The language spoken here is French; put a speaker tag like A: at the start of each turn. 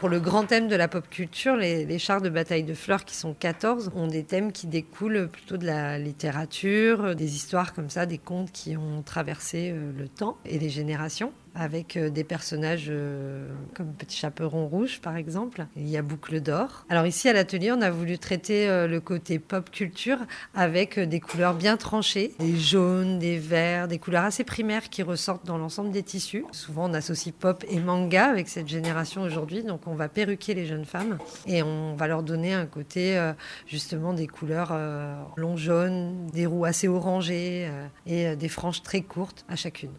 A: Pour le grand thème de la pop culture, les, chars de bataille de fleurs, qui sont 14, ont des thèmes qui découlent plutôt de la littérature, des histoires comme ça, des contes qui ont traversé euh, le temps et les générations avec euh, des personnages euh, comme Petit Chaperon Rouge par exemple. Il y a Boucle d'Or. Alors ici à l'atelier, on a voulu traiter euh, le côté pop culture avec des couleurs bien tranchées, des jaunes, des verts, des couleurs assez primaires qui ressortent dans l'ensemble des tissus. Souvent on associe pop et manga avec cette génération aujourd'hui, donc on va perruquer les jeunes femmes et on va leur donner un côté justement des couleurs long jaune, des roues assez orangées et des franges très courtes à chacune.